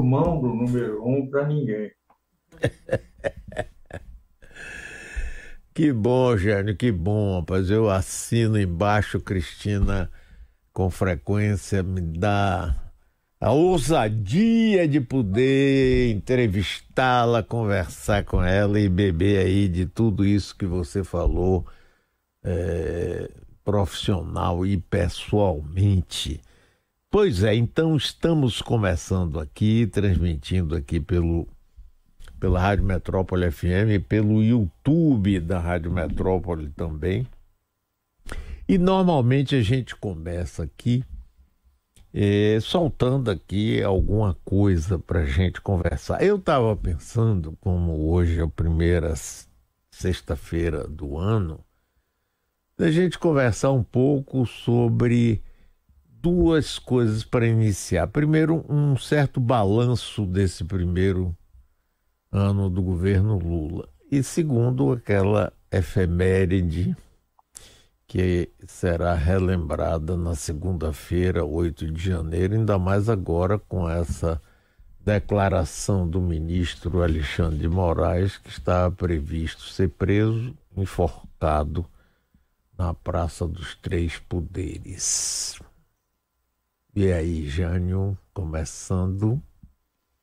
mão do número um para ninguém. que bom, Gênio, que bom, rapaz. Eu assino embaixo, Cristina, com frequência, me dá a ousadia de poder entrevistá-la, conversar com ela e beber aí de tudo isso que você falou, é, profissional e pessoalmente. Pois é, então estamos começando aqui, transmitindo aqui pelo pela Rádio Metrópole FM pelo YouTube da Rádio Metrópole também. E normalmente a gente começa aqui é, soltando aqui alguma coisa para a gente conversar. Eu estava pensando, como hoje é a primeira sexta-feira do ano, da gente conversar um pouco sobre duas coisas para iniciar. Primeiro, um certo balanço desse primeiro ano do governo Lula. E segundo, aquela efeméride que será relembrada na segunda-feira, 8 de janeiro, ainda mais agora com essa declaração do ministro Alexandre de Moraes, que está previsto ser preso, enforcado na Praça dos Três Poderes. E aí, Jânio, começando.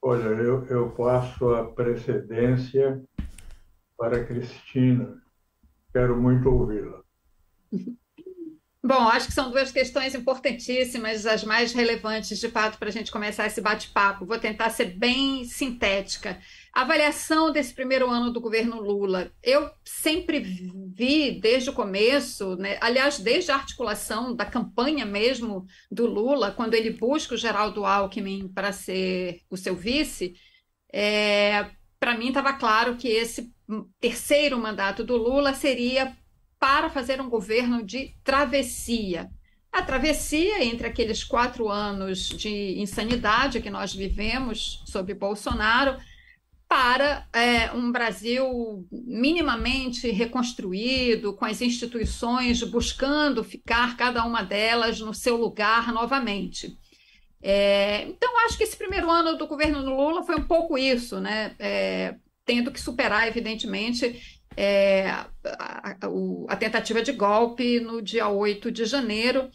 Olha, eu, eu passo a precedência para Cristina. Quero muito ouvi-la. Bom, acho que são duas questões importantíssimas, as mais relevantes, de fato, para a gente começar esse bate-papo. Vou tentar ser bem sintética. Avaliação desse primeiro ano do governo Lula. Eu sempre vi desde o começo, né, aliás, desde a articulação da campanha mesmo do Lula, quando ele busca o Geraldo Alckmin para ser o seu vice, é, para mim estava claro que esse terceiro mandato do Lula seria para fazer um governo de travessia. A travessia entre aqueles quatro anos de insanidade que nós vivemos sob Bolsonaro para é, um Brasil minimamente reconstruído, com as instituições buscando ficar cada uma delas no seu lugar novamente. É, então, acho que esse primeiro ano do governo Lula foi um pouco isso, né? É, tendo que superar, evidentemente, é, a, a, a, tentativa de golpe no dia 8 de janeiro.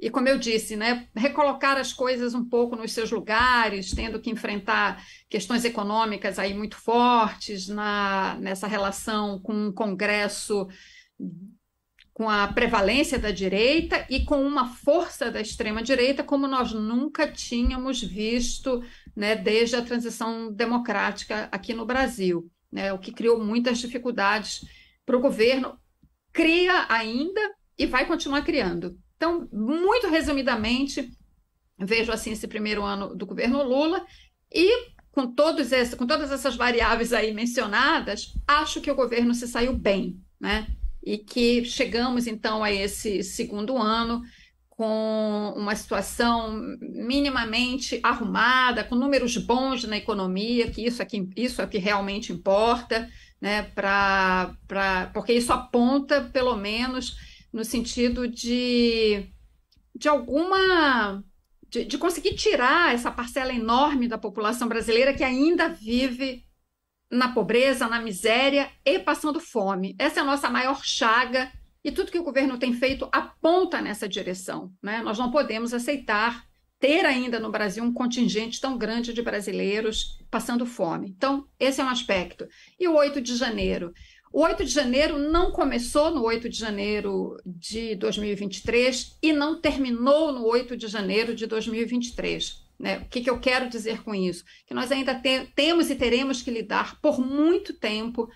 E como eu disse, né, recolocar as coisas um pouco nos seus lugares, tendo que enfrentar questões econômicas aí muito fortes na, nessa relação com o Congresso com a prevalência da direita e com uma força da extrema direita como nós nunca tínhamos visto né, desde a transição democrática aqui no Brasil né, o que criou muitas dificuldades para o governo, cria ainda e vai continuar criando. Então, muito resumidamente, vejo assim esse primeiro ano do governo Lula e com, todos esse, com todas essas variáveis aí mencionadas, acho que o governo se saiu bem, né? E que chegamos então a esse segundo ano com uma situação minimamente arrumada, com números bons na economia, que isso é que, isso é que realmente importa, né, pra, pra, porque isso aponta, pelo menos, no sentido de, de alguma. De, de conseguir tirar essa parcela enorme da população brasileira que ainda vive na pobreza, na miséria e passando fome. Essa é a nossa maior chaga e tudo que o governo tem feito aponta nessa direção. Né? Nós não podemos aceitar ter ainda no Brasil um contingente tão grande de brasileiros passando fome. Então, esse é um aspecto. E o 8 de janeiro? O 8 de janeiro não começou no 8 de janeiro de 2023 e não terminou no 8 de janeiro de 2023. Né? O que, que eu quero dizer com isso? Que nós ainda te temos e teremos que lidar por muito tempo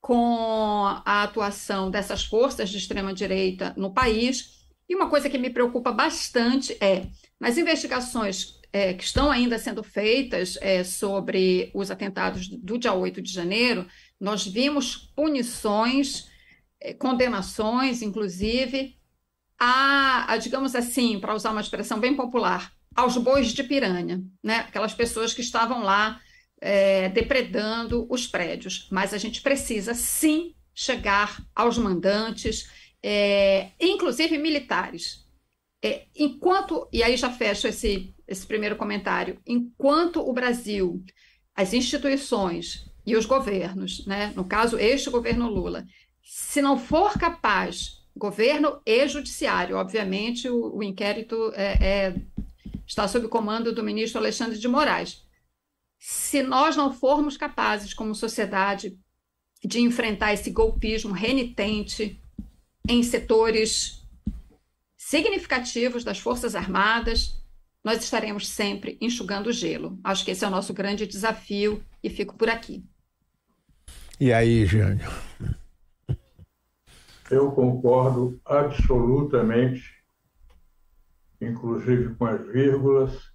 com a atuação dessas forças de extrema-direita no país. E uma coisa que me preocupa bastante é, nas investigações é, que estão ainda sendo feitas é, sobre os atentados do dia 8 de janeiro, nós vimos punições, é, condenações, inclusive, a, a digamos assim, para usar uma expressão bem popular, aos bois de piranha, né? aquelas pessoas que estavam lá é, depredando os prédios. Mas a gente precisa sim chegar aos mandantes, é, inclusive militares. É, enquanto, e aí já fecho esse, esse primeiro comentário. Enquanto o Brasil, as instituições e os governos, né, no caso, este governo Lula, se não for capaz, governo e judiciário, obviamente, o, o inquérito é, é, está sob comando do ministro Alexandre de Moraes. Se nós não formos capazes, como sociedade, de enfrentar esse golpismo renitente em setores significativos das Forças Armadas, nós estaremos sempre enxugando o gelo. Acho que esse é o nosso grande desafio e fico por aqui. E aí, Jânio? Eu concordo absolutamente, inclusive com as vírgulas,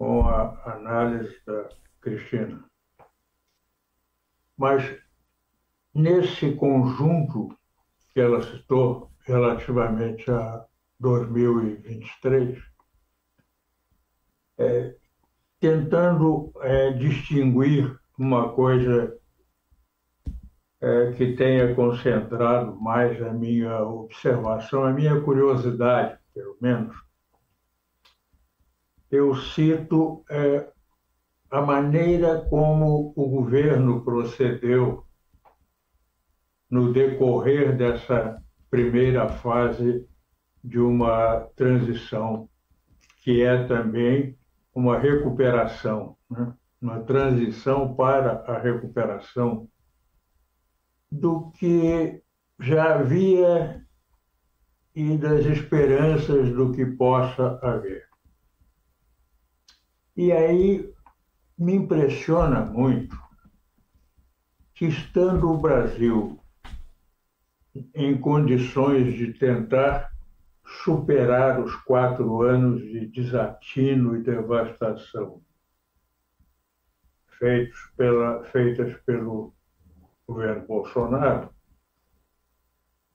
com a análise da Cristina. Mas nesse conjunto que ela citou relativamente a 2023, é, tentando é, distinguir uma coisa é, que tenha concentrado mais a minha observação, a minha curiosidade, pelo menos, eu cito é, a maneira como o governo procedeu no decorrer dessa primeira fase de uma transição, que é também uma recuperação, né? uma transição para a recuperação do que já havia e das esperanças do que possa haver. E aí me impressiona muito que, estando o Brasil em condições de tentar superar os quatro anos de desatino e devastação feitos pela, feitas pelo governo Bolsonaro,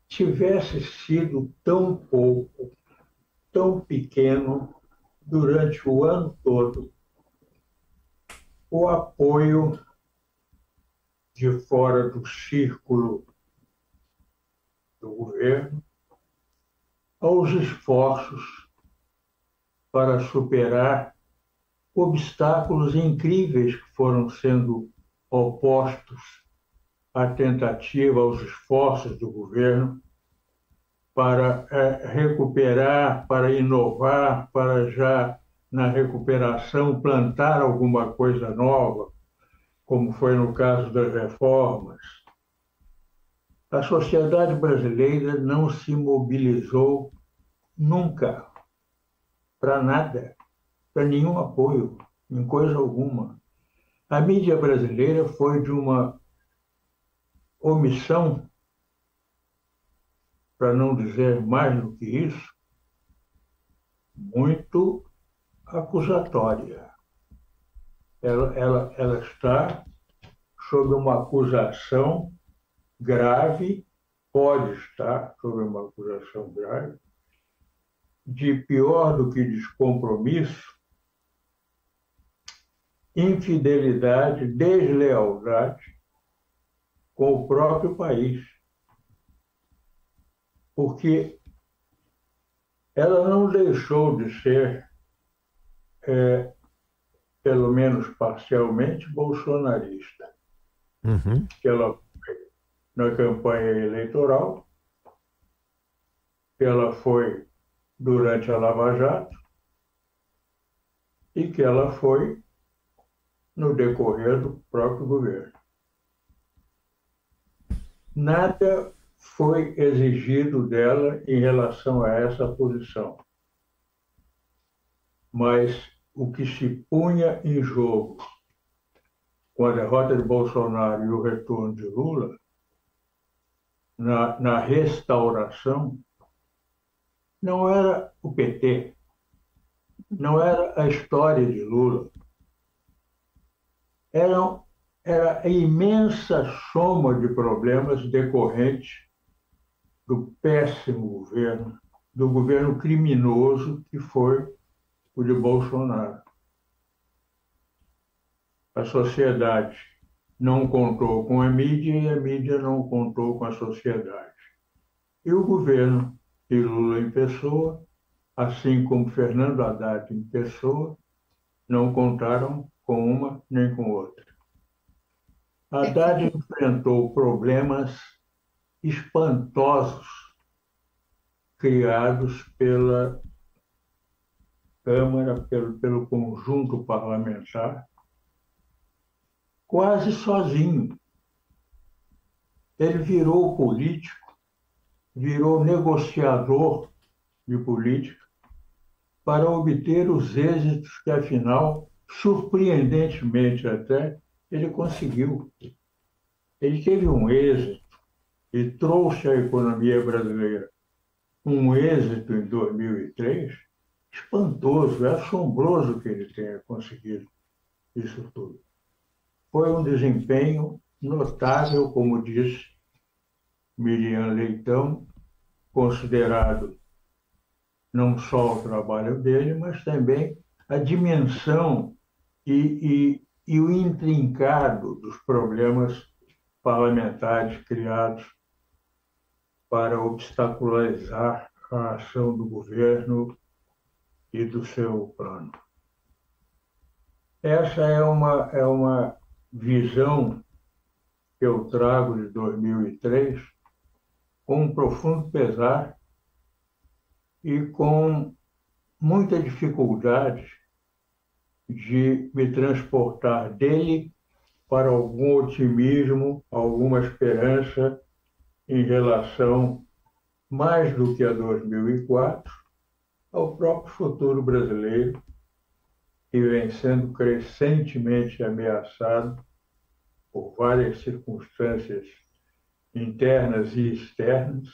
tivesse sido tão pouco, tão pequeno durante o ano todo o apoio de fora do círculo do governo aos esforços para superar obstáculos incríveis que foram sendo opostos à tentativa, aos esforços do governo para é, recuperar, para inovar, para já na recuperação plantar alguma coisa nova, como foi no caso das reformas. A sociedade brasileira não se mobilizou nunca para nada, para nenhum apoio, em coisa alguma. A mídia brasileira foi de uma omissão, para não dizer mais do que isso, muito acusatória. Ela, ela, ela está sob uma acusação grave, pode estar sob uma acusação grave, de pior do que descompromisso, infidelidade, deslealdade com o próprio país. Porque ela não deixou de ser é, pelo menos parcialmente, bolsonarista. Uhum. Ela foi na campanha eleitoral, que ela foi durante a Lava Jato e que ela foi no decorrer do próprio governo. Nada foi exigido dela em relação a essa posição. Mas o que se punha em jogo com a derrota de Bolsonaro e o retorno de Lula, na, na restauração, não era o PT, não era a história de Lula, era, era a imensa soma de problemas decorrentes do péssimo governo, do governo criminoso que foi o de Bolsonaro. A sociedade não contou com a mídia e a mídia não contou com a sociedade. E o governo, e Lula em pessoa, assim como Fernando Haddad em pessoa, não contaram com uma nem com outra. Haddad enfrentou problemas espantosos criados pela Câmara, pelo, pelo conjunto parlamentar, quase sozinho. Ele virou político, virou negociador de política para obter os êxitos que, afinal, surpreendentemente até, ele conseguiu. Ele teve um êxito e trouxe à economia brasileira um êxito em 2003 espantoso, é assombroso que ele tenha conseguido isso tudo. Foi um desempenho notável, como disse Miriam Leitão, considerado não só o trabalho dele, mas também a dimensão e, e, e o intrincado dos problemas parlamentares criados para obstacularizar a ação do governo e do seu plano. Essa é uma, é uma visão que eu trago de 2003 com um profundo pesar e com muita dificuldade de me transportar dele para algum otimismo, alguma esperança em relação, mais do que a 2004, ao próprio futuro brasileiro, que vem sendo crescentemente ameaçado por várias circunstâncias internas e externas.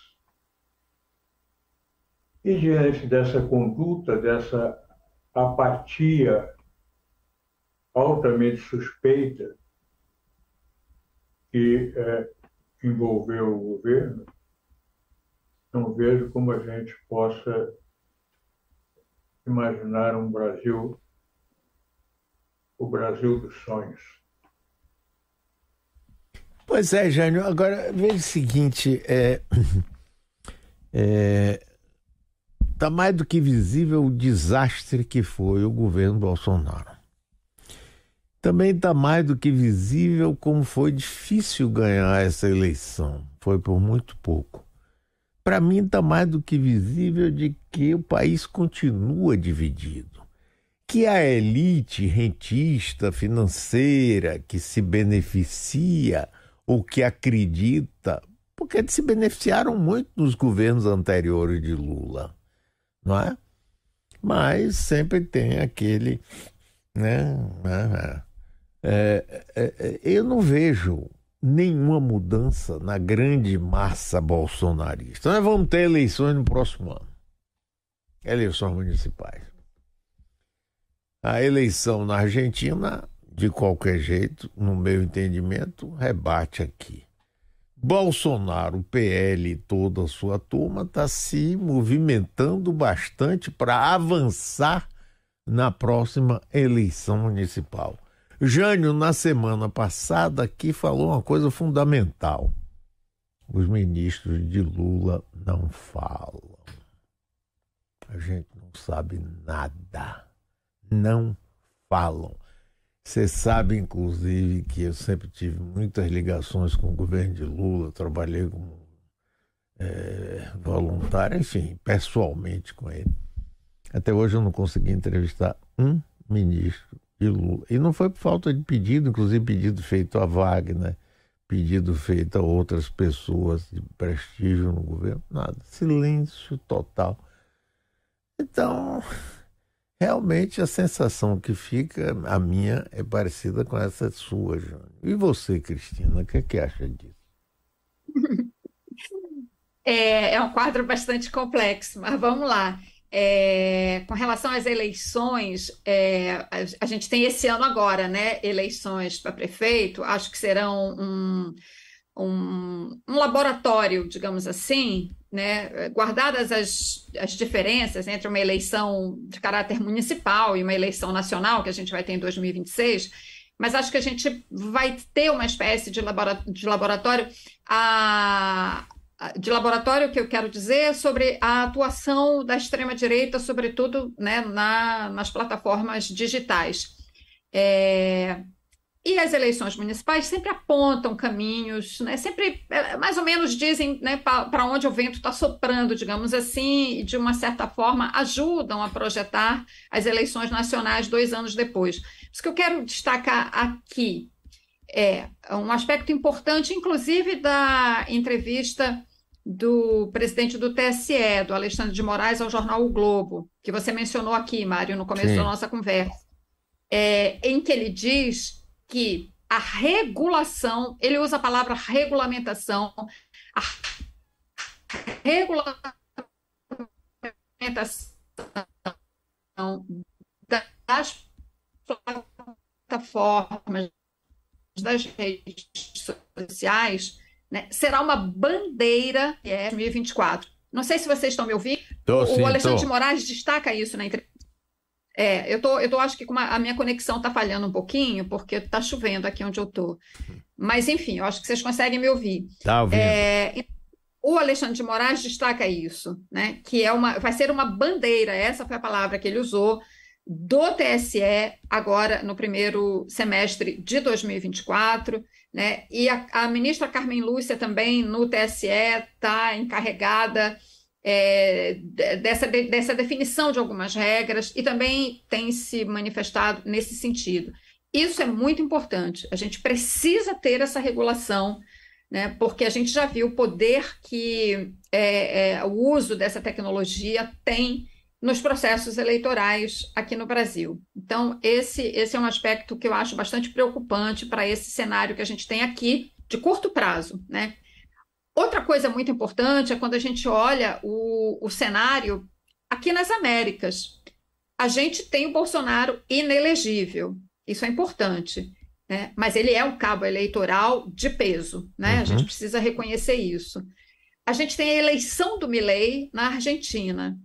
E diante dessa conduta, dessa apatia altamente suspeita que é, envolveu o governo, não vejo como a gente possa imaginar um Brasil, o Brasil dos sonhos. Pois é, Jânio. Agora, veja o seguinte: é, é, tá mais do que visível o desastre que foi o governo Bolsonaro. Também está mais do que visível como foi difícil ganhar essa eleição. Foi por muito pouco para mim está mais do que visível de que o país continua dividido. Que a elite rentista financeira que se beneficia ou que acredita, porque se beneficiaram muito nos governos anteriores de Lula, não é? Mas sempre tem aquele, né? É, é, é, eu não vejo nenhuma mudança na grande massa bolsonarista. Nós vamos ter eleições no próximo ano eleições municipais. A eleição na Argentina, de qualquer jeito, no meu entendimento, rebate aqui. Bolsonaro, PL e toda a sua turma está se movimentando bastante para avançar na próxima eleição municipal. Jânio, na semana passada, aqui falou uma coisa fundamental. Os ministros de Lula não falam. A gente não sabe nada. Não falam. Você sabe, inclusive, que eu sempre tive muitas ligações com o governo de Lula, trabalhei como é, voluntário, enfim, pessoalmente com ele. Até hoje eu não consegui entrevistar um ministro e não foi por falta de pedido, inclusive pedido feito a Wagner, pedido feito a outras pessoas de prestígio no governo, nada. Silêncio total. Então, realmente a sensação que fica, a minha, é parecida com essa sua, Jânio. E você, Cristina, o que, é que acha disso? É, é um quadro bastante complexo, mas vamos lá. É, com relação às eleições, é, a, a, gente tem esse ano agora, né? Eleições para prefeito, acho que serão um, um, um, laboratório, digamos assim, né? Guardadas as, as diferenças entre uma eleição de caráter municipal e uma eleição nacional, que a gente vai ter em 2026, mas acho que a gente vai ter uma espécie de de laboratório a de laboratório que eu quero dizer sobre a atuação da extrema-direita, sobretudo né, na, nas plataformas digitais. É, e as eleições municipais sempre apontam caminhos, né, sempre é, mais ou menos dizem né, para onde o vento está soprando, digamos assim, e de uma certa forma ajudam a projetar as eleições nacionais dois anos depois. Isso que eu quero destacar aqui é um aspecto importante, inclusive, da entrevista do presidente do TSE, do Alexandre de Moraes, ao jornal O Globo, que você mencionou aqui, Mário, no começo Sim. da nossa conversa, é, em que ele diz que a regulação, ele usa a palavra regulamentação, a regulamentação das plataformas, das redes sociais, né, será uma bandeira é 2024. Não sei se vocês estão me ouvindo. Tô, o sim, Alexandre tô. de Moraes destaca isso na entrevista. É, eu tô, eu tô acho que uma, a minha conexão está falhando um pouquinho, porque está chovendo aqui onde eu estou. Mas, enfim, eu acho que vocês conseguem me ouvir. Tá ouvindo. É, o Alexandre de Moraes destaca isso, né? Que é uma, vai ser uma bandeira, essa foi a palavra que ele usou, do TSE agora no primeiro semestre de 2024. Né? E a, a ministra Carmen Lúcia também no TSE está encarregada é, dessa, dessa definição de algumas regras e também tem se manifestado nesse sentido. Isso é muito importante. A gente precisa ter essa regulação, né, porque a gente já viu o poder que é, é, o uso dessa tecnologia tem nos processos eleitorais aqui no Brasil. Então, esse, esse é um aspecto que eu acho bastante preocupante para esse cenário que a gente tem aqui de curto prazo. Né? Outra coisa muito importante é quando a gente olha o, o cenário aqui nas Américas. A gente tem o Bolsonaro inelegível, isso é importante. Né? Mas ele é um cabo eleitoral de peso, né? Uhum. A gente precisa reconhecer isso. A gente tem a eleição do Milley na Argentina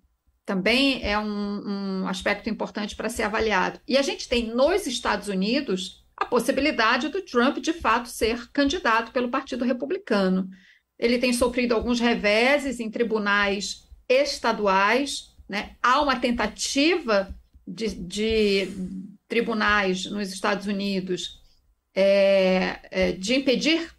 também é um, um aspecto importante para ser avaliado. E a gente tem nos Estados Unidos a possibilidade do Trump, de fato, ser candidato pelo Partido Republicano. Ele tem sofrido alguns reveses em tribunais estaduais, né? há uma tentativa de, de tribunais nos Estados Unidos é, é, de impedir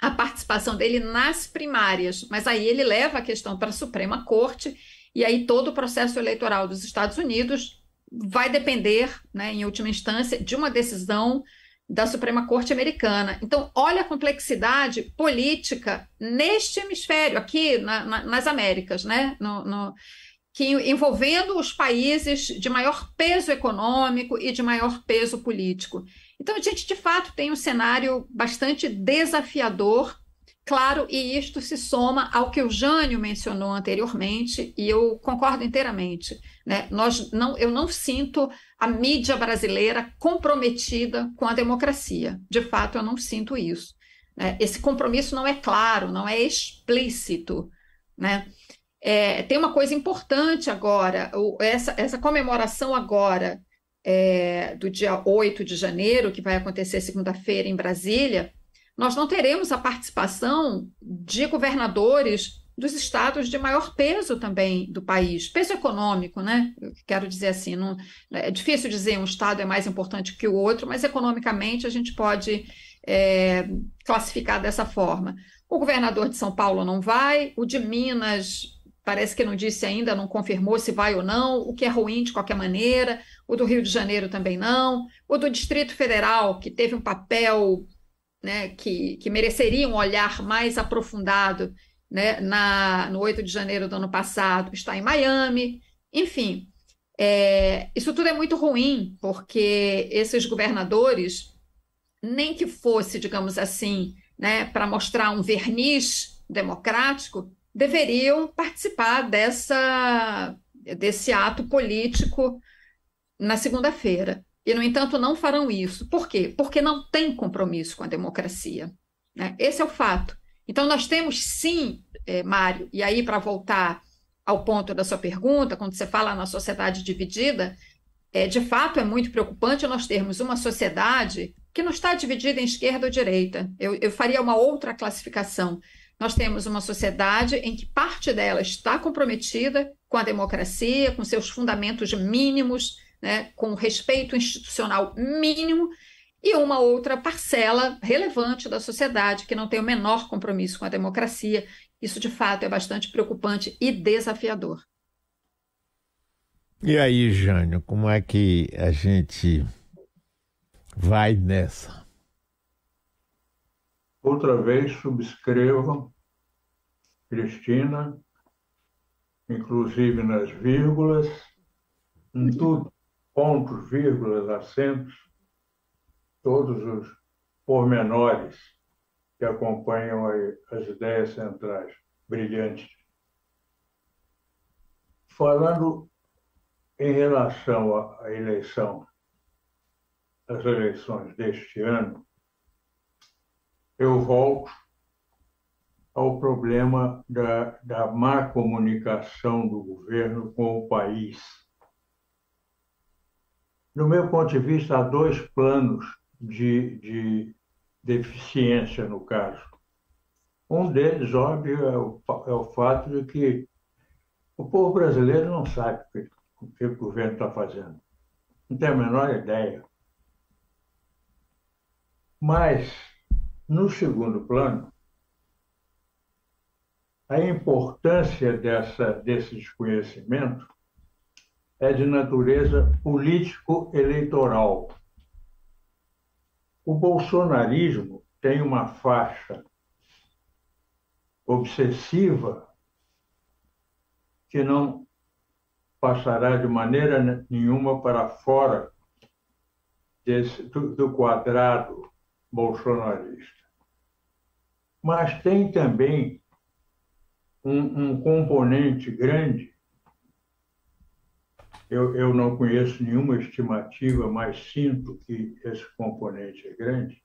a participação dele nas primárias, mas aí ele leva a questão para a Suprema Corte e aí todo o processo eleitoral dos Estados Unidos vai depender, né, em última instância, de uma decisão da Suprema Corte Americana. Então, olha a complexidade política neste hemisfério, aqui na, na, nas Américas, né? No, no, que envolvendo os países de maior peso econômico e de maior peso político. Então, a gente, de fato, tem um cenário bastante desafiador Claro, e isto se soma ao que o Jânio mencionou anteriormente, e eu concordo inteiramente. Né? Nós não, eu não sinto a mídia brasileira comprometida com a democracia. De fato, eu não sinto isso. Né? Esse compromisso não é claro, não é explícito. Né? É, tem uma coisa importante agora, essa, essa comemoração agora é, do dia 8 de janeiro, que vai acontecer segunda-feira em Brasília, nós não teremos a participação de governadores dos estados de maior peso também do país, peso econômico, né? Eu quero dizer assim, não, é difícil dizer um estado é mais importante que o outro, mas economicamente a gente pode é, classificar dessa forma. O governador de São Paulo não vai, o de Minas parece que não disse ainda, não confirmou se vai ou não, o que é ruim de qualquer maneira, o do Rio de Janeiro também não, o do Distrito Federal, que teve um papel né, que, que mereceria um olhar mais aprofundado né, na, no 8 de janeiro do ano passado, está em Miami. Enfim, é, isso tudo é muito ruim, porque esses governadores, nem que fosse, digamos assim, né, para mostrar um verniz democrático, deveriam participar dessa, desse ato político na segunda-feira. E, no entanto, não farão isso. Por quê? Porque não tem compromisso com a democracia. Né? Esse é o fato. Então, nós temos sim, é, Mário, e aí para voltar ao ponto da sua pergunta, quando você fala na sociedade dividida, é, de fato é muito preocupante nós termos uma sociedade que não está dividida em esquerda ou direita. Eu, eu faria uma outra classificação. Nós temos uma sociedade em que parte dela está comprometida com a democracia, com seus fundamentos mínimos, né, com respeito institucional mínimo, e uma outra parcela relevante da sociedade que não tem o menor compromisso com a democracia. Isso, de fato, é bastante preocupante e desafiador. E aí, Jânio, como é que a gente vai nessa? Outra vez subscrevo, Cristina, inclusive nas vírgulas, em tudo, pontos, vírgulas, acentos, todos os pormenores que acompanham as ideias centrais, brilhantes. Falando em relação à eleição, as eleições deste ano, eu volto ao problema da, da má comunicação do governo com o país. No meu ponto de vista, há dois planos de, de deficiência no caso. Um deles, óbvio, é o, é o fato de que o povo brasileiro não sabe o que, o, que o governo está fazendo. Não tem a menor ideia. Mas, no segundo plano, a importância dessa, desse desconhecimento é de natureza político-eleitoral. O bolsonarismo tem uma faixa obsessiva que não passará de maneira nenhuma para fora desse, do, do quadrado bolsonarista. Mas tem também um, um componente grande eu, eu não conheço nenhuma estimativa, mas sinto que esse componente é grande,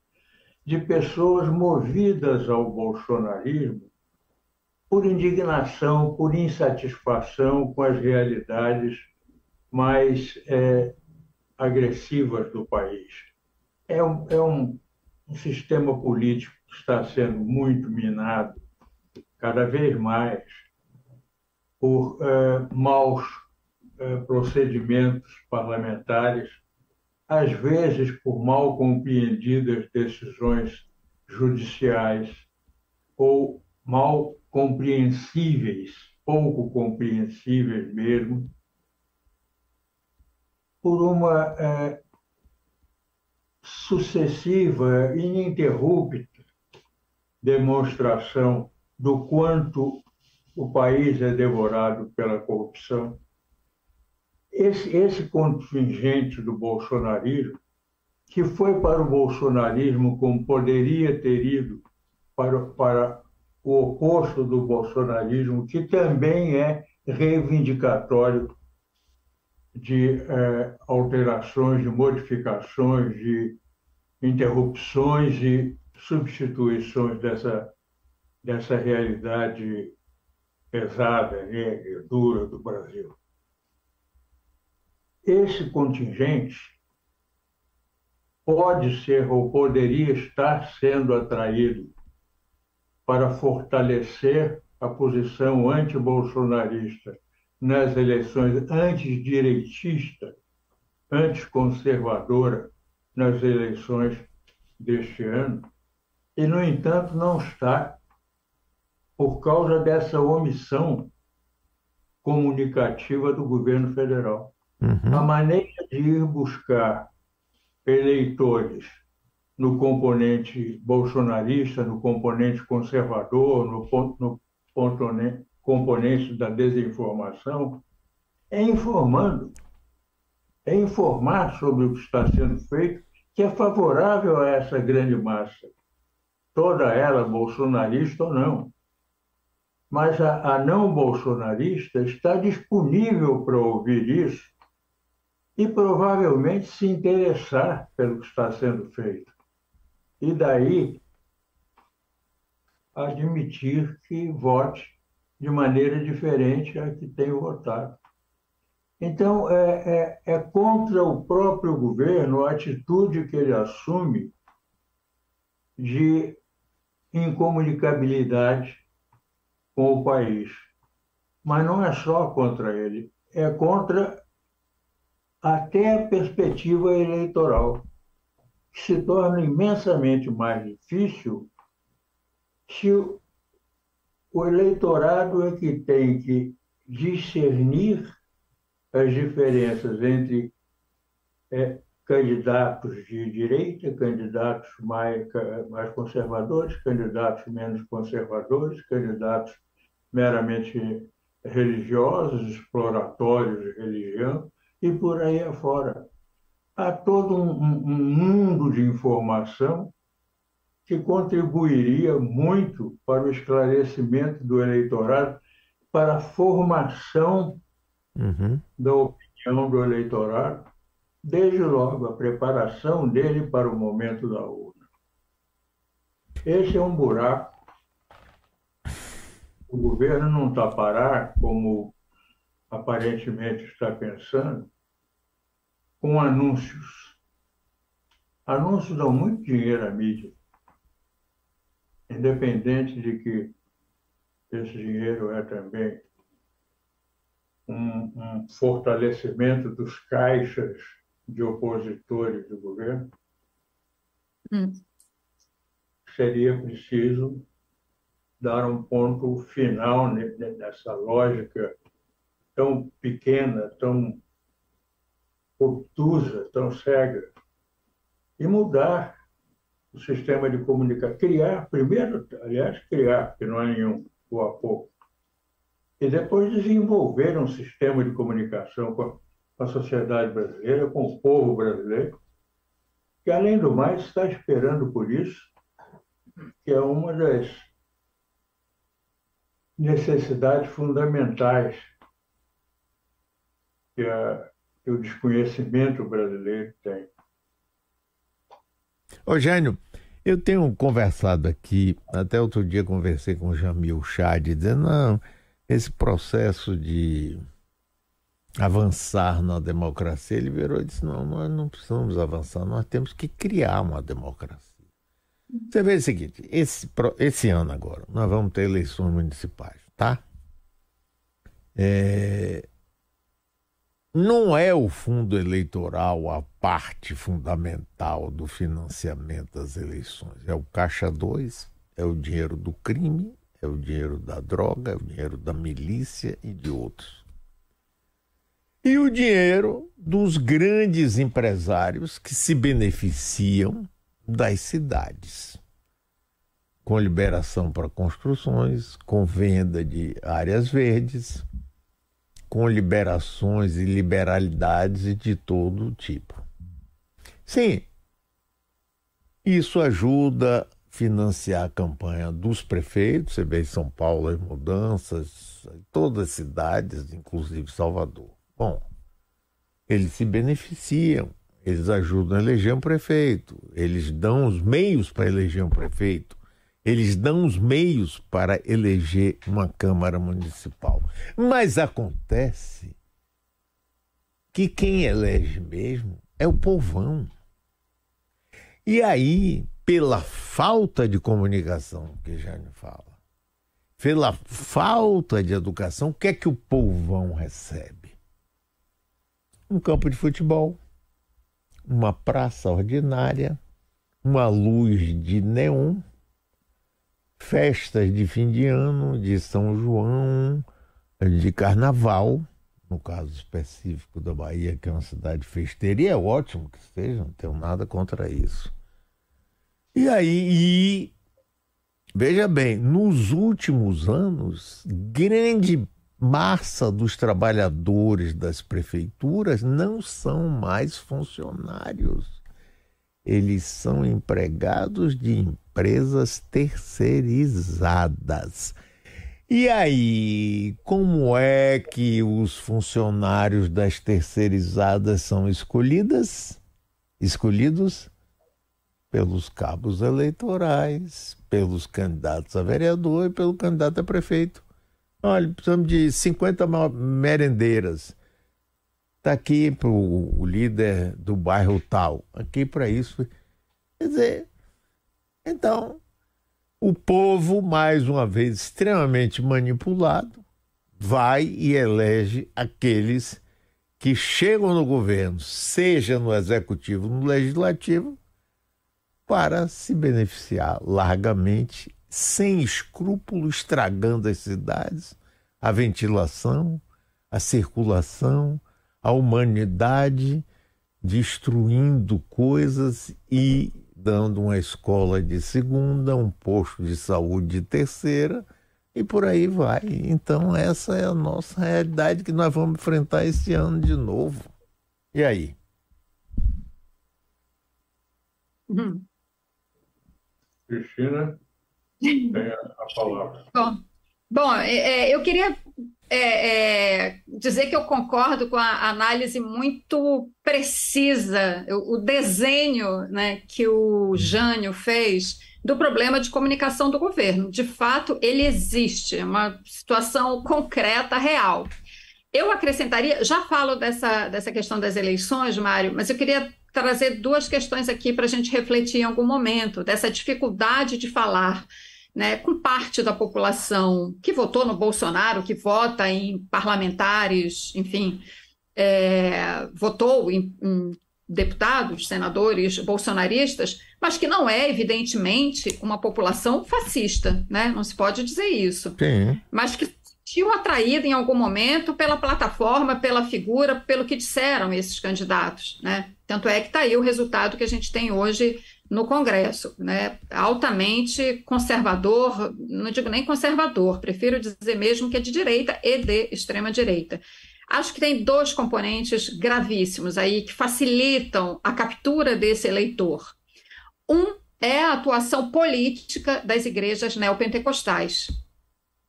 de pessoas movidas ao bolsonarismo por indignação, por insatisfação com as realidades mais é, agressivas do país. É, um, é um, um sistema político que está sendo muito minado, cada vez mais, por é, maus procedimentos parlamentares, às vezes por mal compreendidas decisões judiciais ou mal compreensíveis, pouco compreensíveis mesmo, por uma é, sucessiva, ininterrupta demonstração do quanto o país é devorado pela corrupção esse, esse contingente do bolsonarismo, que foi para o bolsonarismo como poderia ter ido para, para o oposto do bolsonarismo, que também é reivindicatório de é, alterações, de modificações, de interrupções e substituições dessa, dessa realidade pesada, negra, dura do Brasil. Esse contingente pode ser ou poderia estar sendo atraído para fortalecer a posição anti-bolsonarista nas eleições anti-direitista, anti-conservadora nas eleições deste ano, e, no entanto, não está por causa dessa omissão comunicativa do governo federal. Uhum. A maneira de ir buscar eleitores no componente bolsonarista, no componente conservador, no, no componente da desinformação, é informando, é informar sobre o que está sendo feito, que é favorável a essa grande massa, toda ela bolsonarista ou não. Mas a, a não bolsonarista está disponível para ouvir isso e provavelmente se interessar pelo que está sendo feito. E daí admitir que vote de maneira diferente a que tem votado. Então, é, é, é, contra o próprio governo a atitude que ele assume de incomunicabilidade com o país. Mas não é só contra ele, é contra até a perspectiva eleitoral, que se torna imensamente mais difícil se o eleitorado é que tem que discernir as diferenças entre é, candidatos de direita, candidatos mais, mais conservadores, candidatos menos conservadores, candidatos meramente religiosos, exploratórios de religião e por aí afora. Há todo um, um mundo de informação que contribuiria muito para o esclarecimento do eleitorado, para a formação uhum. da opinião do eleitorado desde logo a preparação dele para o momento da urna. Esse é um buraco. O governo não está parar, como aparentemente está pensando, com anúncios. Anúncios dão muito dinheiro à mídia, independente de que esse dinheiro é também um, um fortalecimento dos caixas de opositores do governo, hum. seria preciso dar um ponto final nessa lógica tão pequena, tão obtusa, tão cega, e mudar o sistema de comunicação. Criar, primeiro, aliás, criar, porque não há nenhum, ou há pouco, e depois desenvolver um sistema de comunicação com com a sociedade brasileira, com o povo brasileiro, que, além do mais, está esperando por isso, que é uma das necessidades fundamentais que, a, que o desconhecimento brasileiro tem. Ô, Gênio, eu tenho conversado aqui, até outro dia conversei com o Jamil Chad, dizendo, não, esse processo de avançar na democracia, ele virou e disse: não, nós não precisamos avançar, nós temos que criar uma democracia. Você vê o seguinte: esse, esse ano agora, nós vamos ter eleições municipais, tá? É, não é o fundo eleitoral a parte fundamental do financiamento das eleições. É o Caixa 2, é o dinheiro do crime, é o dinheiro da droga, é o dinheiro da milícia e de outros e o dinheiro dos grandes empresários que se beneficiam das cidades, com liberação para construções, com venda de áreas verdes, com liberações e liberalidades de todo tipo. Sim, isso ajuda a financiar a campanha dos prefeitos, você vê em São Paulo as mudanças, todas as cidades, inclusive Salvador. Bom, eles se beneficiam, eles ajudam a eleger um prefeito, eles dão os meios para eleger um prefeito, eles dão os meios para eleger uma Câmara Municipal. Mas acontece que quem elege mesmo é o povão. E aí, pela falta de comunicação que Jane fala, pela falta de educação, o que é que o povão recebe? um campo de futebol, uma praça ordinária, uma luz de neon, festas de fim de ano, de São João, de carnaval, no caso específico da Bahia, que é uma cidade festeira, e é ótimo que seja, não tenho nada contra isso. E aí, e, veja bem, nos últimos anos, grande massa dos trabalhadores das prefeituras não são mais funcionários. Eles são empregados de empresas terceirizadas. E aí, como é que os funcionários das terceirizadas são escolhidas? Escolhidos pelos cabos eleitorais, pelos candidatos a vereador e pelo candidato a prefeito. Olha, precisamos de 50 merendeiras. Está aqui para o líder do bairro tal. Aqui para isso. Quer dizer, então, o povo, mais uma vez extremamente manipulado, vai e elege aqueles que chegam no governo, seja no executivo, no legislativo, para se beneficiar largamente, sem escrúpulo, estragando as cidades, a ventilação, a circulação, a humanidade, destruindo coisas e dando uma escola de segunda, um posto de saúde de terceira e por aí vai. Então, essa é a nossa realidade que nós vamos enfrentar esse ano de novo. E aí? Uhum. Cristina, tem a palavra. Bom, bom é, é, eu queria é, é, dizer que eu concordo com a análise muito precisa, o, o desenho né, que o Jânio fez do problema de comunicação do governo. De fato, ele existe, é uma situação concreta, real. Eu acrescentaria, já falo dessa, dessa questão das eleições, Mário, mas eu queria trazer duas questões aqui para a gente refletir em algum momento, dessa dificuldade de falar né, com parte da população que votou no Bolsonaro, que vota em parlamentares, enfim, é, votou em, em deputados, senadores bolsonaristas, mas que não é, evidentemente, uma população fascista, né? Não se pode dizer isso. Sim. Mas que se sentiu atraída em algum momento pela plataforma, pela figura, pelo que disseram esses candidatos, né? Tanto é que está aí o resultado que a gente tem hoje no Congresso, né? altamente conservador, não digo nem conservador, prefiro dizer mesmo que é de direita e de extrema direita. Acho que tem dois componentes gravíssimos aí que facilitam a captura desse eleitor. Um é a atuação política das igrejas neopentecostais.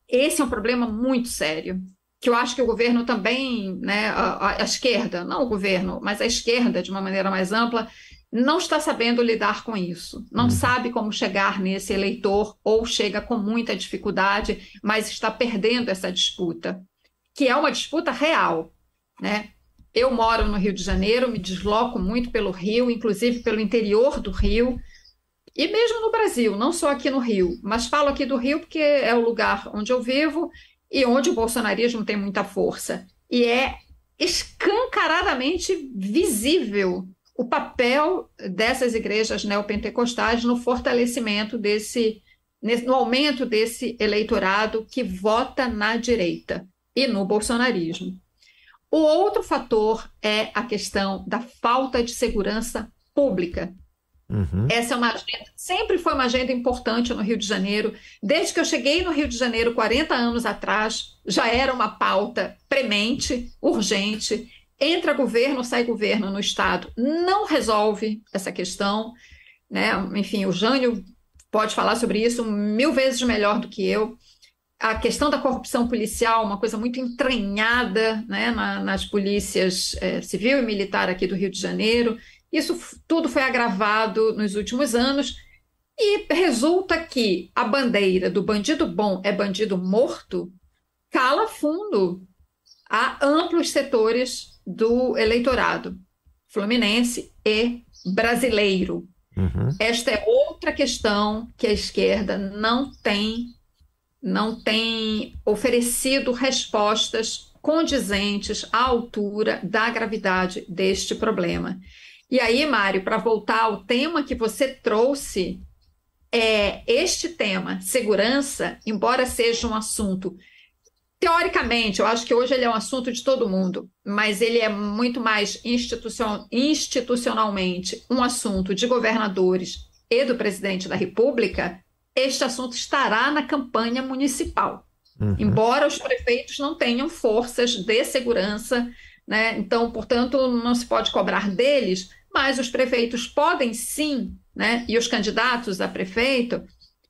Esse é um problema muito sério, que eu acho que o governo também, né, a, a esquerda, não o governo, mas a esquerda, de uma maneira mais ampla, não está sabendo lidar com isso, não uhum. sabe como chegar nesse eleitor ou chega com muita dificuldade, mas está perdendo essa disputa que é uma disputa real, né? Eu moro no Rio de Janeiro, me desloco muito pelo Rio, inclusive pelo interior do Rio, e mesmo no Brasil, não só aqui no Rio, mas falo aqui do Rio porque é o lugar onde eu vivo e onde o bolsonarismo tem muita força. E é escancaradamente visível o papel dessas igrejas neopentecostais no fortalecimento desse, no aumento desse eleitorado que vota na direita e no bolsonarismo. O outro fator é a questão da falta de segurança pública. Uhum. Essa é uma agenda, sempre foi uma agenda importante no Rio de Janeiro. Desde que eu cheguei no Rio de Janeiro 40 anos atrás, já era uma pauta premente, urgente. Entra governo, sai governo no Estado, não resolve essa questão. Né? Enfim, o Jânio pode falar sobre isso mil vezes melhor do que eu a questão da corrupção policial, uma coisa muito entranhada né, na, nas polícias é, civil e militar aqui do Rio de Janeiro. Isso tudo foi agravado nos últimos anos e resulta que a bandeira do bandido bom é bandido morto cala fundo a amplos setores do eleitorado fluminense e brasileiro. Uhum. Esta é outra questão que a esquerda não tem não tem oferecido respostas condizentes à altura da gravidade deste problema. E aí, Mário, para voltar ao tema que você trouxe, é este tema, segurança, embora seja um assunto teoricamente, eu acho que hoje ele é um assunto de todo mundo, mas ele é muito mais institucion, institucionalmente um assunto de governadores e do presidente da República este assunto estará na campanha municipal. Uhum. Embora os prefeitos não tenham forças de segurança, né? então, portanto, não se pode cobrar deles, mas os prefeitos podem sim, né? e os candidatos a prefeito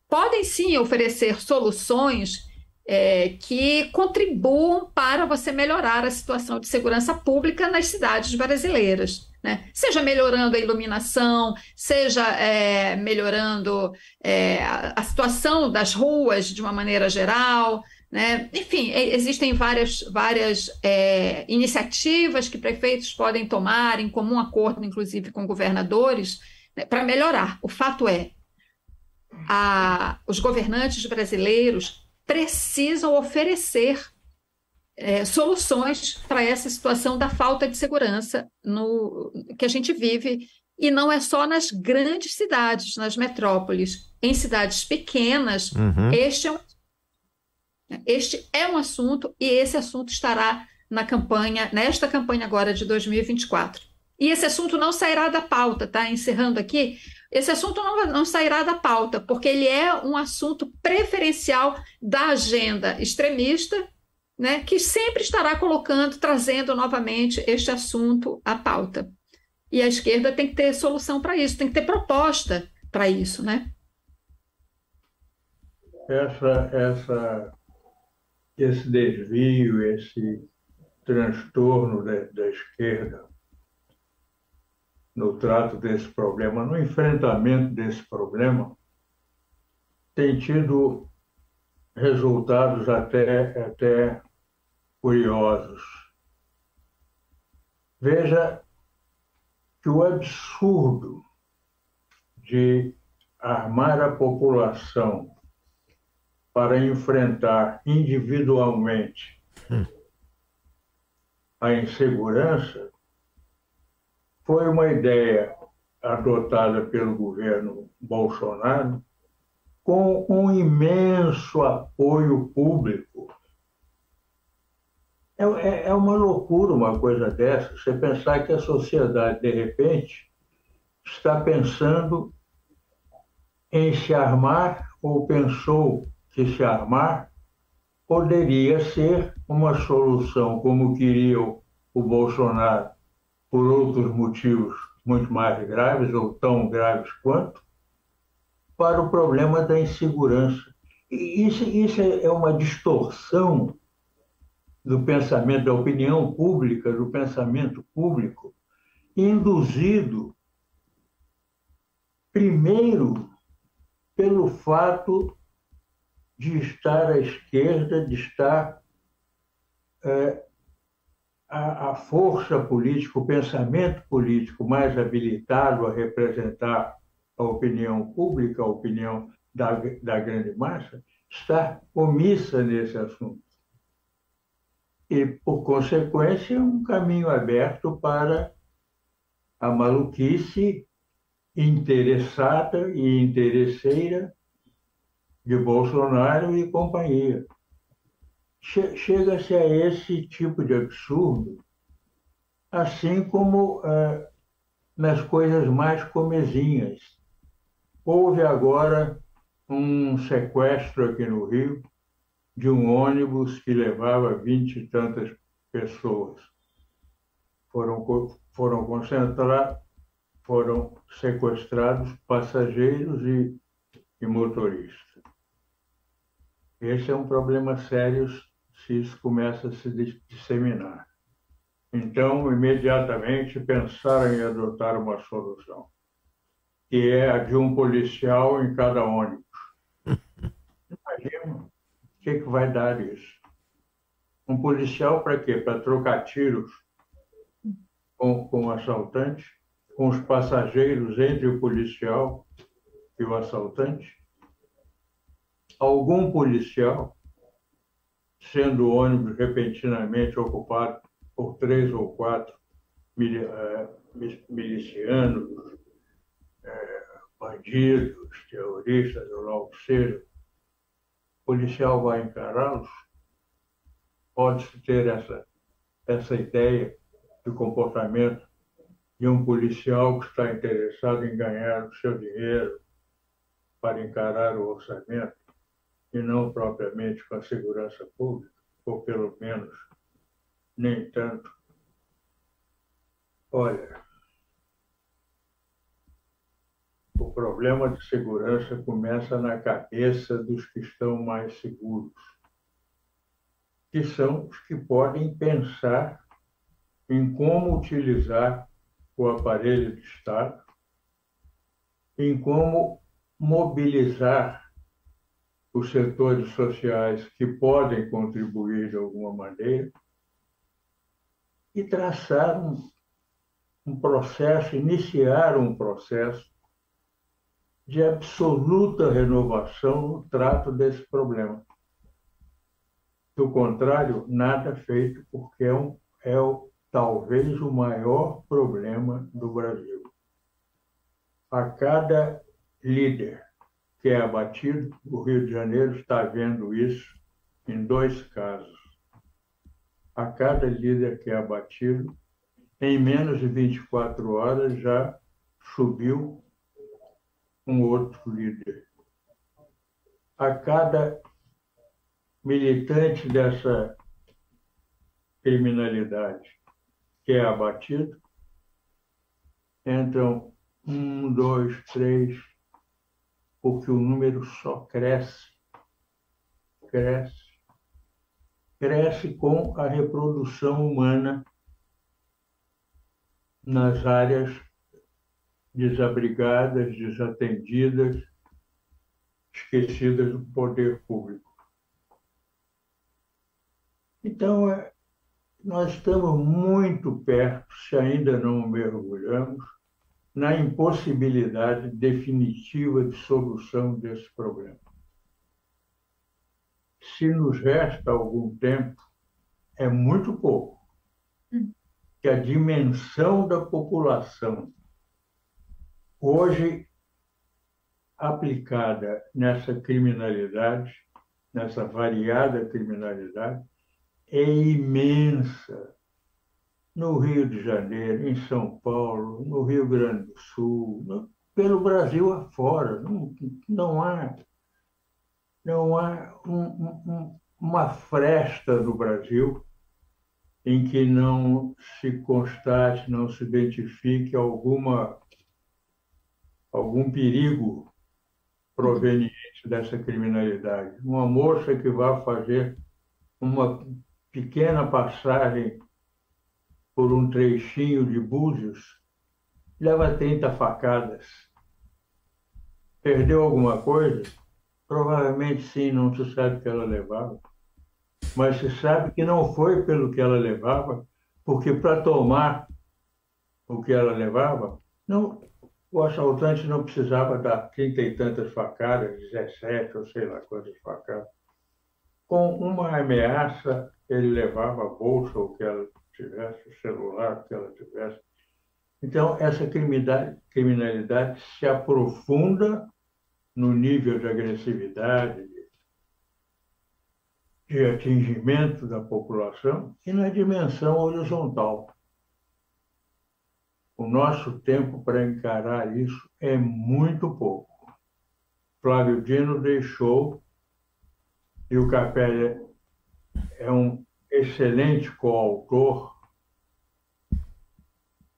podem sim oferecer soluções é, que contribuam para você melhorar a situação de segurança pública nas cidades brasileiras. Né? Seja melhorando a iluminação, seja é, melhorando é, a, situação das ruas de uma maneira geral. Né? Enfim, existem várias, várias é, iniciativas que prefeitos podem tomar, em comum acordo, inclusive, com governadores, né, para melhorar. O fato é, a, os governantes brasileiros precisam oferecer é, soluções para essa situação da falta de segurança no, que a gente vive, e não é só nas grandes cidades, nas metrópoles. Em cidades pequenas, uhum. este, é um, este é um assunto, e esse assunto estará na campanha, nesta campanha agora de 2024. E esse assunto não sairá da pauta, tá? Encerrando aqui, esse assunto não, não sairá da pauta, porque ele é um assunto preferencial da agenda extremista né, que sempre estará colocando, trazendo novamente este assunto à pauta. E a esquerda tem que ter solução para isso, tem que ter proposta para isso, né? Essa, essa, esse desvio, esse transtorno da, da esquerda no trato desse problema, no enfrentamento desse problema, tem tido resultados até, até curiosos. Veja que o absurdo de armar a população para enfrentar individualmente hum. a insegurança foi uma ideia adotada pelo governo Bolsonaro com um imenso apoio público. É, é, é uma loucura uma coisa dessa, você pensar que a sociedade, de repente, está pensando em se armar ou pensou que se armar poderia ser uma solução, como queria o, o Bolsonaro, por outros motivos muito mais graves ou tão graves quanto, para o problema da insegurança. E isso, isso é uma distorção do pensamento, da opinião pública, do pensamento público, induzido, primeiro, pelo fato de estar à esquerda, de estar é, a, a, força política, o pensamento político mais habilitado a representar a opinião pública, a opinião da, da grande massa, estar omissa nesse assunto e, por consequência, um caminho aberto para a maluquice interessada e interesseira de Bolsonaro e companhia. Chega-se a esse tipo de absurdo, assim como ah, nas coisas mais comezinhas. Houve agora um sequestro aqui no Rio de um ônibus que levava vinte e tantas pessoas. Foram, foram concentrados, foram sequestrados passageiros e, e motoristas. Esse é um problema sério isso começa a se disseminar. Então, imediatamente pensaram em adotar uma solução, que é a de um policial em cada ônibus. Imagina que, que vai dar isso? Um policial para quê? Para trocar tiros com, com o assaltante, com os passageiros entre o policial e o assaltante? Algum policial, sendo o ônibus repentinamente ocupado por três ou quatro eh, milicianos, eh, bandidos, terroristas, ou lá o que seja, policial vai encará-los, pode-se ter essa, essa ideia de comportamento de um policial que está interessado em ganhar o seu dinheiro para encarar o orçamento e não propriamente com a segurança pública, ou pelo menos nem tanto. Olha, O problema de segurança começa na cabeça dos que estão mais seguros, que são os que podem pensar em como utilizar o aparelho de Estado, em como mobilizar os setores sociais que podem contribuir de alguma maneira e traçar um, um processo, iniciar um processo de absoluta renovação no trato desse problema. Do contrário, nada feito, porque é, um, é o, talvez o maior problema do Brasil. A cada líder que é abatido, o Rio de Janeiro está vendo isso em dois casos. A cada líder que é abatido, em menos de 24 horas já subiu um outro líder. A cada militante dessa criminalidade que é abatido, entram um, dois, três, porque o número só cresce, cresce, cresce com a reprodução humana nas áreas desabrigadas, desatendidas, esquecidas do poder público. Então, é, nós estamos muito perto, se ainda não mergulhamos, na impossibilidade definitiva de solução desse problema. Se nos resta algum tempo, é muito pouco, hum. que a dimensão da população hoje aplicada nessa criminalidade, nessa variada criminalidade, é imensa. No Rio de Janeiro, em São Paulo, no Rio Grande do Sul, no, pelo Brasil afora. Não, não há, não há um, um, uma fresta no Brasil em que não se constate, não se identifique alguma algum perigo proveniente dessa criminalidade. Uma moça que vai fazer uma pequena passagem por um trechinho de Búzios leva 30 facadas. Perdeu alguma coisa? Provavelmente sim, não se sabe o que ela levava. Mas se sabe que não foi pelo que ela levava, porque para tomar o que ela levava, não, o assaltante não precisava dar trinta e tantas facadas, 17 ou sei lá quantas facadas. Com uma ameaça, ele levava a bolsa, o que ela tivesse, o celular, que ela tivesse. Então, essa criminalidade, criminalidade se aprofunda no nível de agressividade, de atingimento da população e na dimensão horizontal. O nosso tempo para encarar isso é muito pouco. Flávio Dino deixou, e o Capelli é um excelente coautor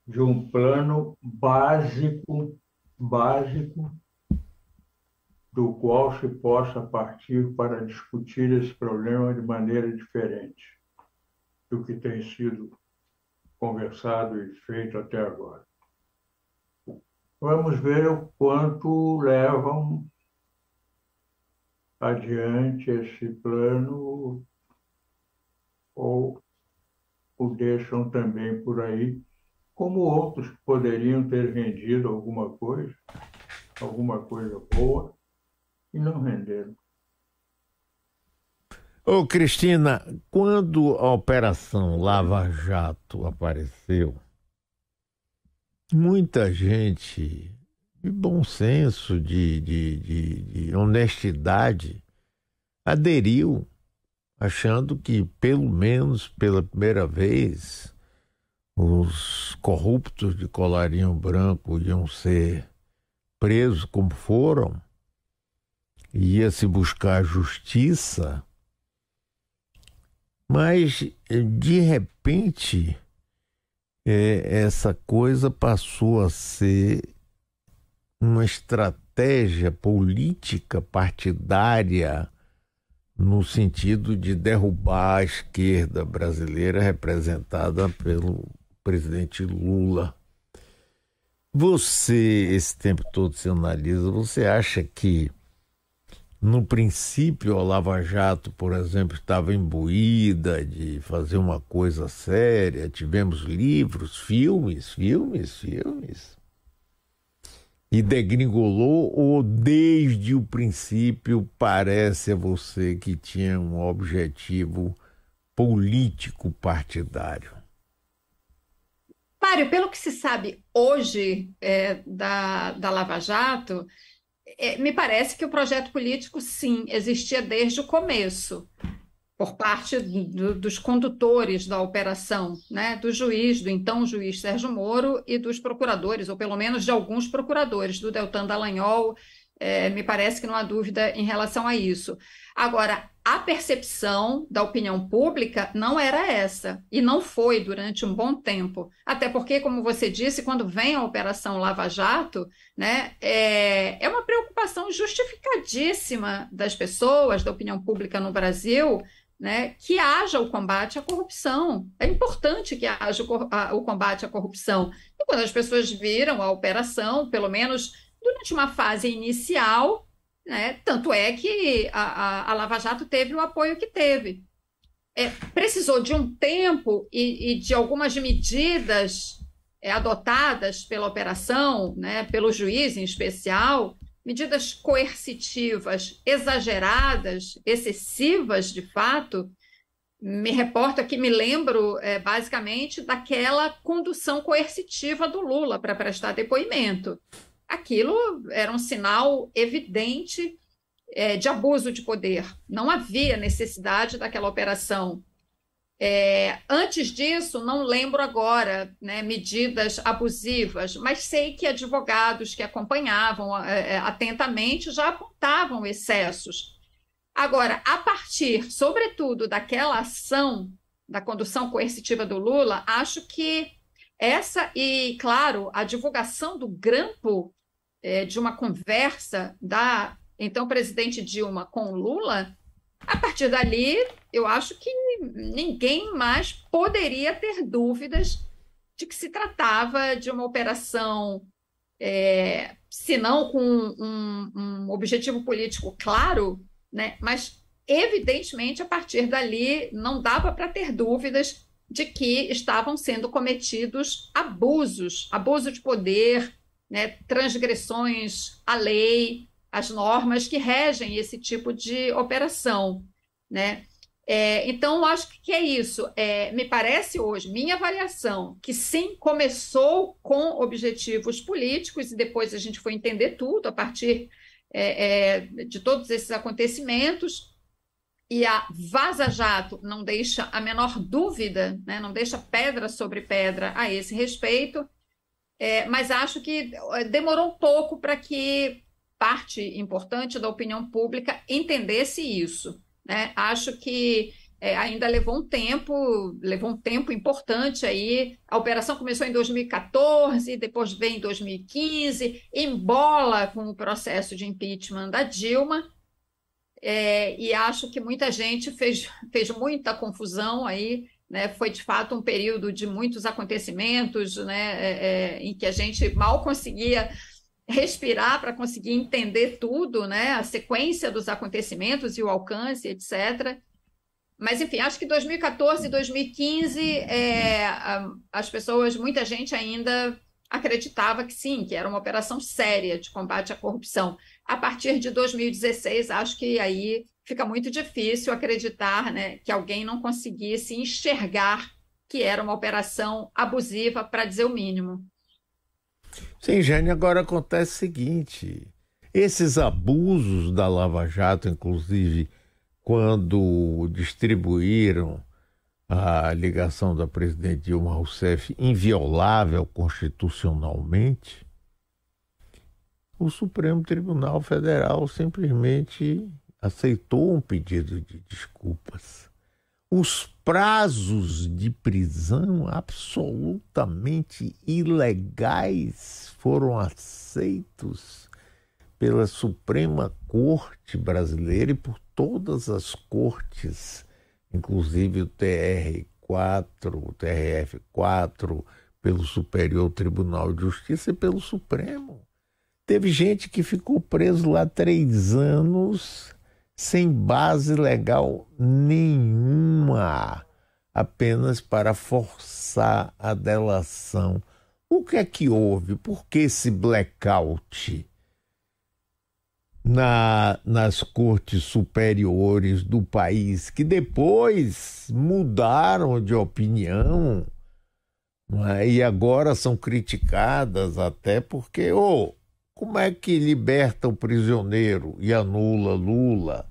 de um plano básico, básico, do qual se possa partir para discutir esse problema de maneira diferente do que tem sido conversado e feito até agora. Vamos ver o quanto levam adiante esse plano ou o deixam também por aí, como outros que poderiam ter rendido alguma coisa, alguma coisa boa, e não renderam. Ô Cristina, quando a Operação Lava Jato apareceu, muita gente de bom senso, de, de, de, de honestidade, aderiu, achando que, pelo menos pela primeira vez, os corruptos de colarinho branco iam ser presos como foram, ia se buscar justiça mas, de repente, é, essa coisa passou a ser uma estratégia política partidária no sentido de derrubar a esquerda brasileira representada pelo presidente Lula. Você, esse tempo todo se analisa, você acha que no princípio, a Lava Jato, por exemplo, estava imbuída de fazer uma coisa séria. Tivemos livros, filmes, filmes, filmes. E degringolou ou desde o princípio parece a você que tinha um objetivo político partidário? Mário, pelo que se sabe hoje é, da, da Lava Jato, é, me parece que o projeto político, sim, existia desde o começo por parte do, dos condutores da operação, né, do juiz, do então juiz Sérgio Moro e dos procuradores, ou pelo menos de alguns procuradores, do Deltan Dallagnol, é, me parece que não há dúvida em relação a isso. Agora, a percepção da opinião pública não era essa, e não foi durante um bom tempo. Até porque, como você disse, quando vem a Operação Lava Jato, né, é, é uma preocupação justificadíssima das pessoas, da opinião pública no Brasil, né, que haja o combate à corrupção. É importante que haja o, a, o, combate à corrupção. E quando as pessoas viram a operação, pelo menos durante uma fase inicial, né, tanto é que a, a, a, Lava Jato teve o apoio que teve. É, precisou de um tempo e, e de algumas medidas é, adotadas pela operação, né, pelo juiz em especial, medidas coercitivas exageradas, excessivas de fato, me reporto aqui, me lembro é, basicamente daquela condução coercitiva do Lula para prestar depoimento. Aquilo era um sinal evidente é, de abuso de poder. Não havia necessidade daquela operação. É, antes disso, não lembro agora né, medidas abusivas, mas sei que advogados que acompanhavam é, é, atentamente já apontavam excessos. Agora, a partir, sobretudo, daquela ação da condução coercitiva do Lula, acho que essa, e claro, a divulgação do grampo é, de uma conversa da então presidente Dilma com Lula a partir dali, eu acho que ninguém mais poderia ter dúvidas de que se tratava de uma operação, é, se não com um, um objetivo político claro, né, mas evidentemente a partir dali não dava para ter dúvidas de que estavam sendo cometidos abusos, abuso de poder, né, transgressões à lei, as normas que regem esse tipo de operação, né? É, então, acho que é isso. É, me parece hoje, minha avaliação, que sim, começou com objetivos políticos e depois a gente foi entender tudo a partir é, é de todos esses acontecimentos. E a Vaza Jato não deixa a menor dúvida, né, não deixa pedra sobre pedra a esse respeito, é, mas acho que é, demorou um pouco para que parte importante da opinião pública entendesse isso. Né? Acho que é, ainda levou um tempo, levou um tempo importante aí. A operação começou em 2014, depois veio em 2015, embola com o processo de impeachment da Dilma. É, e acho que muita gente fez, fez muita confusão aí. Né? Foi de fato um período de muitos acontecimentos, né? É, é em que a gente mal conseguia respirar para conseguir entender tudo, né? A sequência dos acontecimentos e o alcance, etc. Mas, enfim, acho que 2014 e 2015, é, as pessoas, muita gente ainda acreditava que sim, que era uma operação séria de combate à corrupção. A partir de 2016, acho que aí fica muito difícil acreditar né, que alguém não conseguisse enxergar que era uma operação abusiva, para dizer o mínimo. Sim, Jane, agora acontece o seguinte: esses abusos da Lava Jato, inclusive quando distribuíram a ligação da presidente Dilma Rousseff inviolável constitucionalmente, o Supremo Tribunal Federal simplesmente aceitou um pedido de desculpas. Os prazos de prisão absolutamente ilegais foram aceitos pela Suprema Corte Brasileira e por todas as cortes, inclusive o TR4, o TRF4, pelo Superior Tribunal de Justiça e pelo Supremo. Teve gente que ficou preso lá três anos sem base legal nenhuma, apenas para forçar a delação O que é que houve? Por que esse blackout na, nas cortes superiores do país, que depois mudaram de opinião é? e agora são criticadas até porque, oh, como é que liberta o prisioneiro e anula Lula?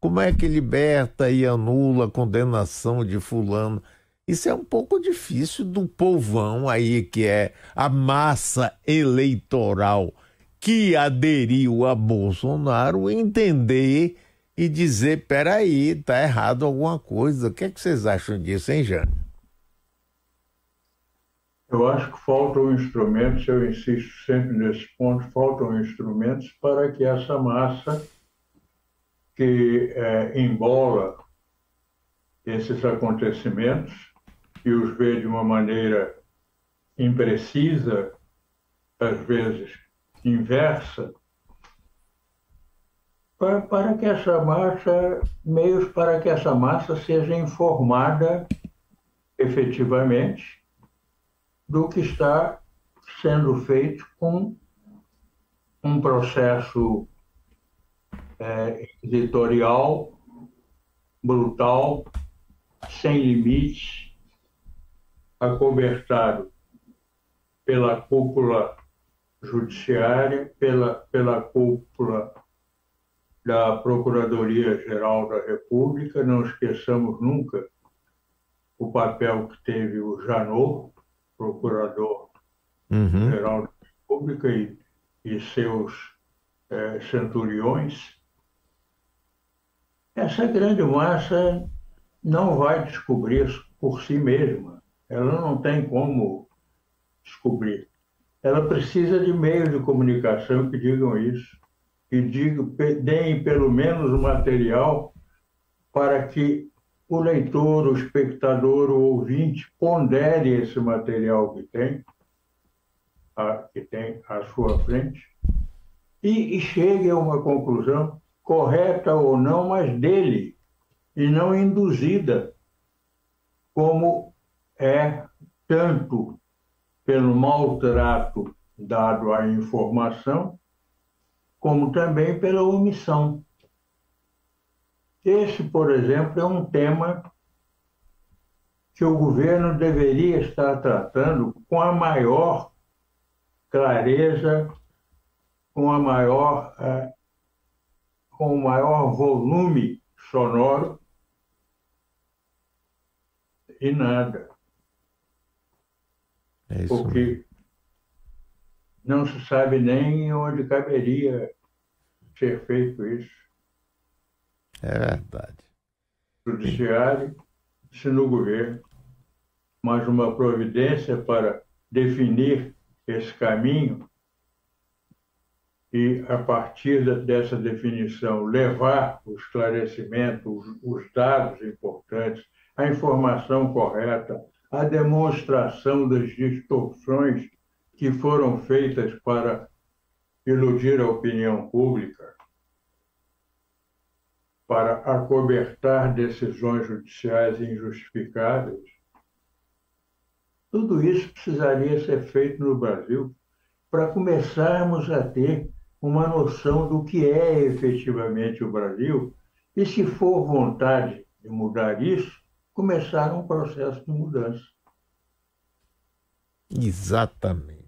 Como é que liberta e anula a condenação de fulano? Isso é um pouco difícil do povão aí, que é a massa eleitoral que aderiu a Bolsonaro, entender e dizer: peraí, está errado alguma coisa. O que, é que vocês acham disso, hein, Jânio? Eu acho que faltam instrumentos, eu insisto sempre nesse ponto, faltam instrumentos para que essa massa que é, embola esses acontecimentos e os vê de uma maneira imprecisa, às vezes inversa, para, para que essa massa, meios para que essa massa seja informada efetivamente do que está sendo feito com um processo é, editorial, brutal, sem limites, acobertado pela cúpula judiciária, pela, pela cúpula da Procuradoria-Geral da República. Não esqueçamos nunca o papel que teve o Janot, Procurador-Geral uhum. da República, e, e seus é, centuriões essa grande massa não vai descobrir por si mesma. Ela não tem como descobrir. Ela precisa de meios de comunicação que digam isso, que digam, deem pelo menos o material para que o leitor, o espectador, o ouvinte pondere esse material que tem, a, que tem à sua frente, e, e chegue a uma conclusão correta ou não, mas dele, e não induzida, como é tanto pelo maltrato dado à informação, como também pela omissão. Esse, por exemplo, é um tema que o governo deveria estar tratando com a maior clareza, com a maior eh, com o maior volume sonoro e nada. É porque mesmo. não se sabe nem onde caberia ser feito isso. É verdade. Judiciário, se no governo, mas uma providência para definir esse caminho e, a partir dessa definição, levar o esclarecimento, os, os dados importantes, a informação correta, a demonstração das distorções que foram feitas para iludir a opinião pública, para acobertar decisões judiciais injustificáveis. Tudo isso precisaria ser feito no Brasil para começarmos a ter uma noção do que é efetivamente o Brasil e, se for vontade de mudar isso, começar um processo de mudança. Exatamente.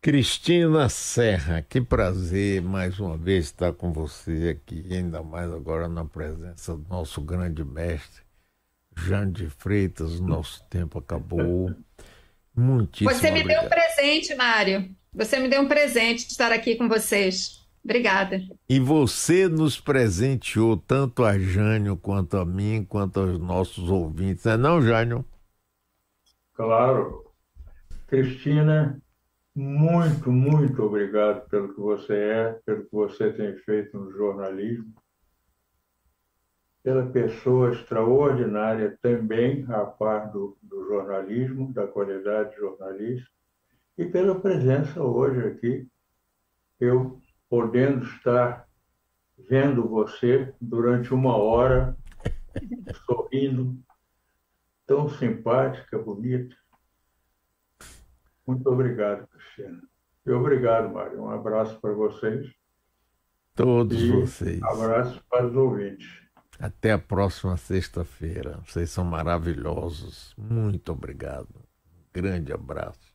Cristina Serra, que prazer mais uma vez estar com você aqui, ainda mais agora na presença do nosso grande mestre, Jean de Freitas. Nosso tempo acabou. Muitíssimo Você me obrigado. deu um presente, Mário. Você me deu um presente de estar aqui com vocês. Obrigada. E você nos presenteou tanto a Jânio quanto a mim, quanto aos nossos ouvintes, não é não, Jânio? Claro. Cristina, muito, muito obrigado pelo que você é, pelo que você tem feito no jornalismo, pela pessoa extraordinária também, a par do, do jornalismo, da qualidade jornalística, e pela presença hoje aqui, eu podendo estar vendo você durante uma hora, sorrindo, tão simpática, bonita. Muito obrigado, Cristina. E obrigado, Mário. Um abraço para vocês. Todos e vocês. Abraço para os ouvintes. Até a próxima sexta-feira. Vocês são maravilhosos. Muito obrigado. grande abraço.